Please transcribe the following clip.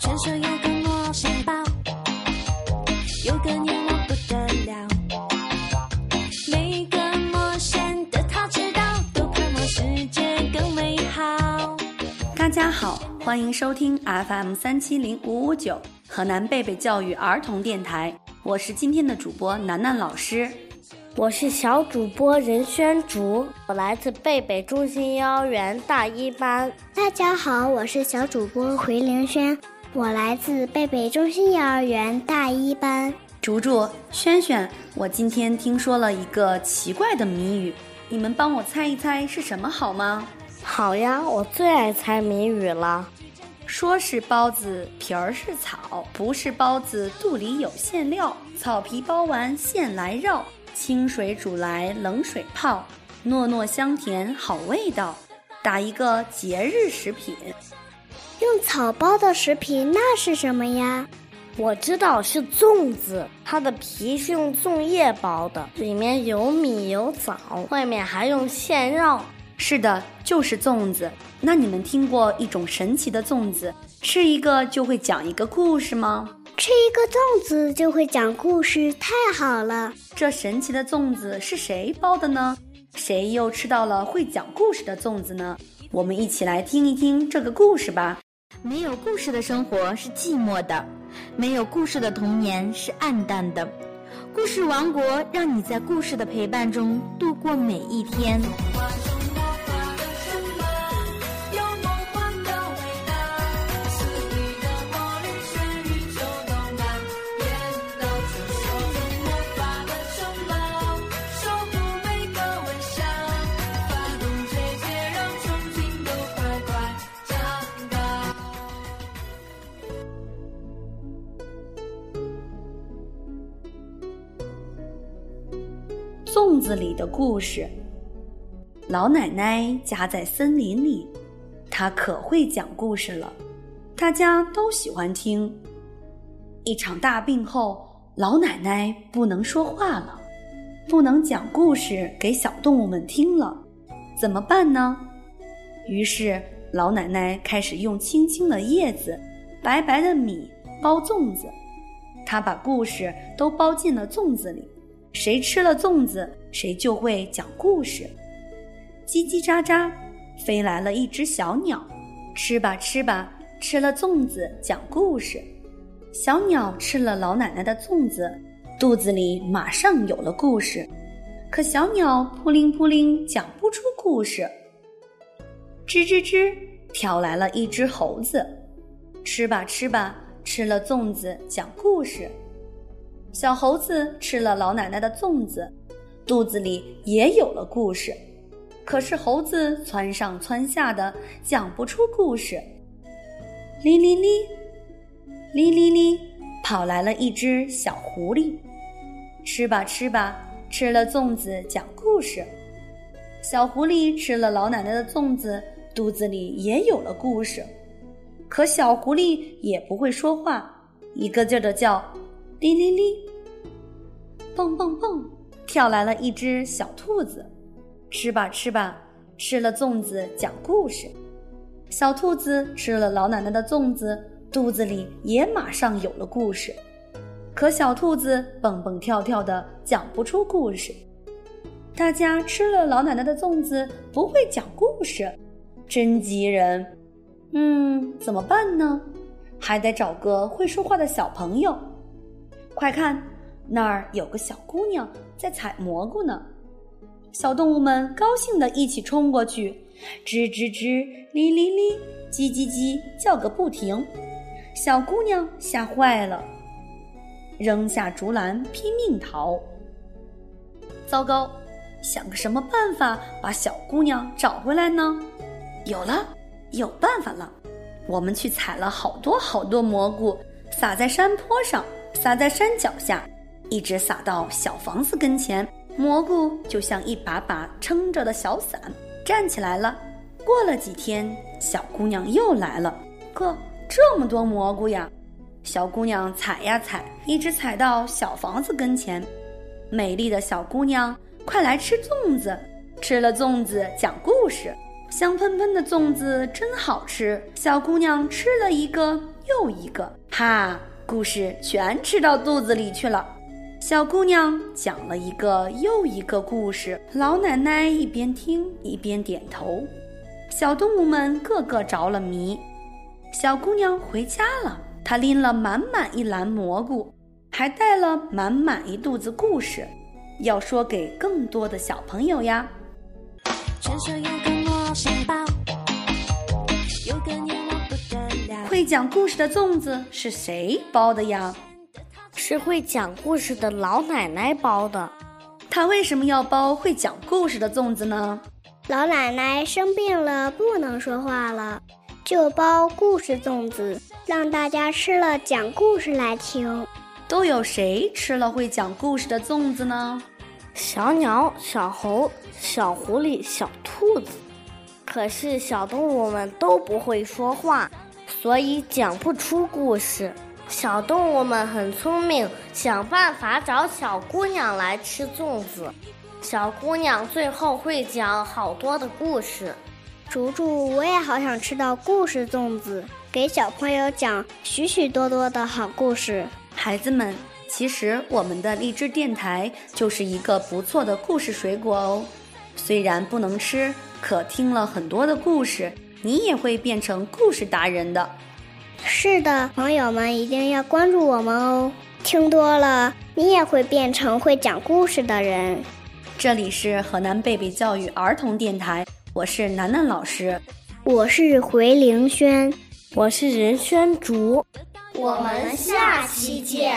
传说有个魔仙堡，有个愿望不得了。每个魔仙的他知道，都盼望世界更美好。大家好，欢迎收听 FM 三七零五五九河南贝贝教育儿童电台，我是今天的主播楠楠老师。我是小主播任轩竹，我来自贝贝中心幼儿园大一班。大家好，我是小主播回凌轩，我来自贝贝中心幼儿园大一班。竹竹、轩轩，我今天听说了一个奇怪的谜语，你们帮我猜一猜是什么好吗？好呀，我最爱猜谜语了。说是包子皮儿是草，不是包子肚里有馅料，草皮包完馅来绕。清水煮来冷水泡，糯糯香甜好味道，打一个节日食品。用草包的食品那是什么呀？我知道是粽子，它的皮是用粽叶包的，里面有米有枣，外面还用馅绕。是的，就是粽子。那你们听过一种神奇的粽子，吃一个就会讲一个故事吗？吃一个粽子就会讲故事，太好了！这神奇的粽子是谁包的呢？谁又吃到了会讲故事的粽子呢？我们一起来听一听这个故事吧。没有故事的生活是寂寞的，没有故事的童年是暗淡的。故事王国让你在故事的陪伴中度过每一天。子里的故事。老奶奶家在森林里，她可会讲故事了，大家都喜欢听。一场大病后，老奶奶不能说话了，不能讲故事给小动物们听了，怎么办呢？于是老奶奶开始用青青的叶子、白白的米包粽子，她把故事都包进了粽子里。谁吃了粽子，谁就会讲故事。叽叽喳喳，飞来了一只小鸟，吃吧吃吧，吃了粽子讲故事。小鸟吃了老奶奶的粽子，肚子里马上有了故事。可小鸟扑灵扑灵讲不出故事。吱吱吱，跳来了一只猴子，吃吧吃吧，吃了粽子讲故事。小猴子吃了老奶奶的粽子，肚子里也有了故事。可是猴子窜上窜下的，讲不出故事。哩哩哩，哩哩哩，跑来了一只小狐狸。吃吧吃吧，吃了粽子讲故事。小狐狸吃了老奶奶的粽子，肚子里也有了故事。可小狐狸也不会说话，一个劲儿的叫。哩哩哩，蹦蹦蹦，跳来了一只小兔子，吃吧吃吧，吃了粽子讲故事。小兔子吃了老奶奶的粽子，肚子里也马上有了故事。可小兔子蹦蹦跳跳的讲不出故事。大家吃了老奶奶的粽子，不会讲故事，真急人。嗯，怎么办呢？还得找个会说话的小朋友。快看，那儿有个小姑娘在采蘑菇呢。小动物们高兴地一起冲过去，吱吱吱，哩哩哩，叽叽叽，叫个不停。小姑娘吓坏了，扔下竹篮，拼命逃。糟糕，想个什么办法把小姑娘找回来呢？有了，有办法了！我们去采了好多好多蘑菇，撒在山坡上。撒在山脚下，一直撒到小房子跟前，蘑菇就像一把把撑着的小伞，站起来了。过了几天，小姑娘又来了，可，这么多蘑菇呀！小姑娘采呀采，一直采到小房子跟前。美丽的小姑娘，快来吃粽子！吃了粽子讲故事，香喷喷的粽子真好吃。小姑娘吃了一个又一个，哈，故事全吃到肚子里去了。小姑娘讲了一个又一个故事，老奶奶一边听一边点头。小动物们个个着了迷。小姑娘回家了，她拎了满满一篮蘑菇，还带了满满一肚子故事，要说给更多的小朋友呀。传说有个魔仙堡，有个年。会讲故事的粽子是谁包的呀？是会讲故事的老奶奶包的。她为什么要包会讲故事的粽子呢？老奶奶生病了，不能说话了，就包故事粽子，让大家吃了讲故事来听。都有谁吃了会讲故事的粽子呢？小鸟、小猴、小狐狸、小兔子。可是小动物们都不会说话，所以讲不出故事。小动物们很聪明，想办法找小姑娘来吃粽子。小姑娘最后会讲好多的故事。竹竹，我也好想吃到故事粽子，给小朋友讲许许多多的好故事。孩子们，其实我们的荔枝电台就是一个不错的故事水果哦。虽然不能吃，可听了很多的故事，你也会变成故事达人的。是的，朋友们一定要关注我们哦！听多了，你也会变成会讲故事的人。这里是河南贝贝教育儿童电台，我是楠楠老师，我是回凌轩，我是任轩竹，我们下期见。